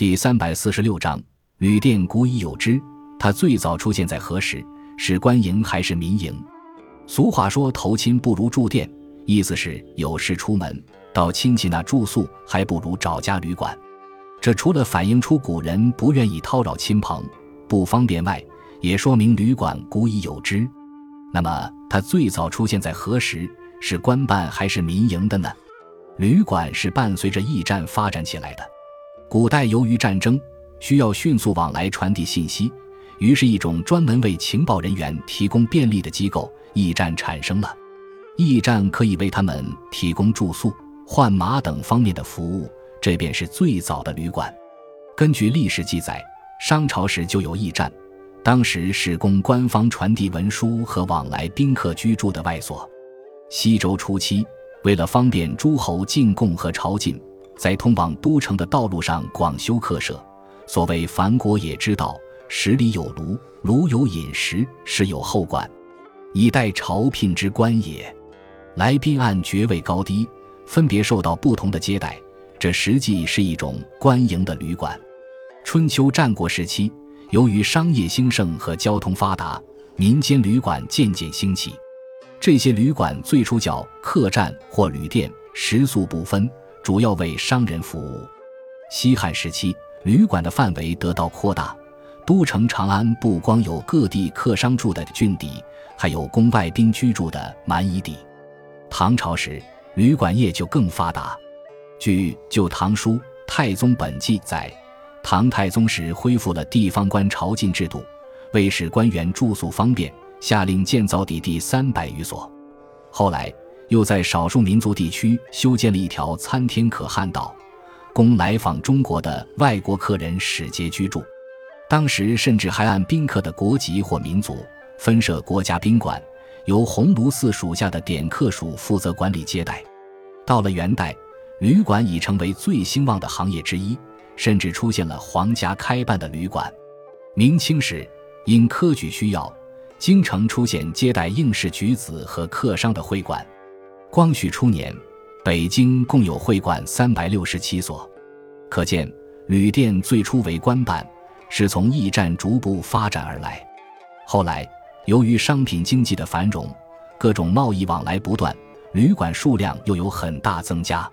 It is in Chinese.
第三百四十六章，旅店古已有之。它最早出现在何时？是官营还是民营？俗话说“投亲不如住店”，意思是有事出门到亲戚那住宿，还不如找家旅馆。这除了反映出古人不愿意叨扰亲朋、不方便外，也说明旅馆古已有之。那么，它最早出现在何时？是官办还是民营的呢？旅馆是伴随着驿站发展起来的。古代由于战争需要迅速往来传递信息，于是，一种专门为情报人员提供便利的机构——驿站产生了。驿站可以为他们提供住宿、换马等方面的服务，这便是最早的旅馆。根据历史记载，商朝时就有驿站，当时是供官方传递文书和往来宾客居住的外所。西周初期，为了方便诸侯进贡和朝觐。在通往都城的道路上广修客舍，所谓“凡国也之道，十里有庐，庐有饮食，食有后馆，以待朝聘之官也。”来宾按爵位高低，分别受到不同的接待，这实际是一种官营的旅馆。春秋战国时期，由于商业兴盛和交通发达，民间旅馆渐渐兴起。这些旅馆最初叫客栈或旅店，食宿不分。主要为商人服务。西汉时期，旅馆的范围得到扩大，都城长安不光有各地客商住的郡邸，还有供外宾居住的蛮夷邸。唐朝时，旅馆业就更发达。据《旧唐书·太宗本纪》载，唐太宗时恢复了地方官朝觐制度，为使官员住宿方便，下令建造邸第三百余所。后来。又在少数民族地区修建了一条参天可汗道，供来访中国的外国客人使节居住。当时甚至还按宾客的国籍或民族分设国家宾馆，由鸿胪寺属下的典客署负责管理接待。到了元代，旅馆已成为最兴旺的行业之一，甚至出现了皇家开办的旅馆。明清时，因科举需要，京城出现接待应试举子和客商的会馆。光绪初年，北京共有会馆三百六十七所，可见旅店最初为官办，是从驿站逐步发展而来。后来，由于商品经济的繁荣，各种贸易往来不断，旅馆数量又有很大增加。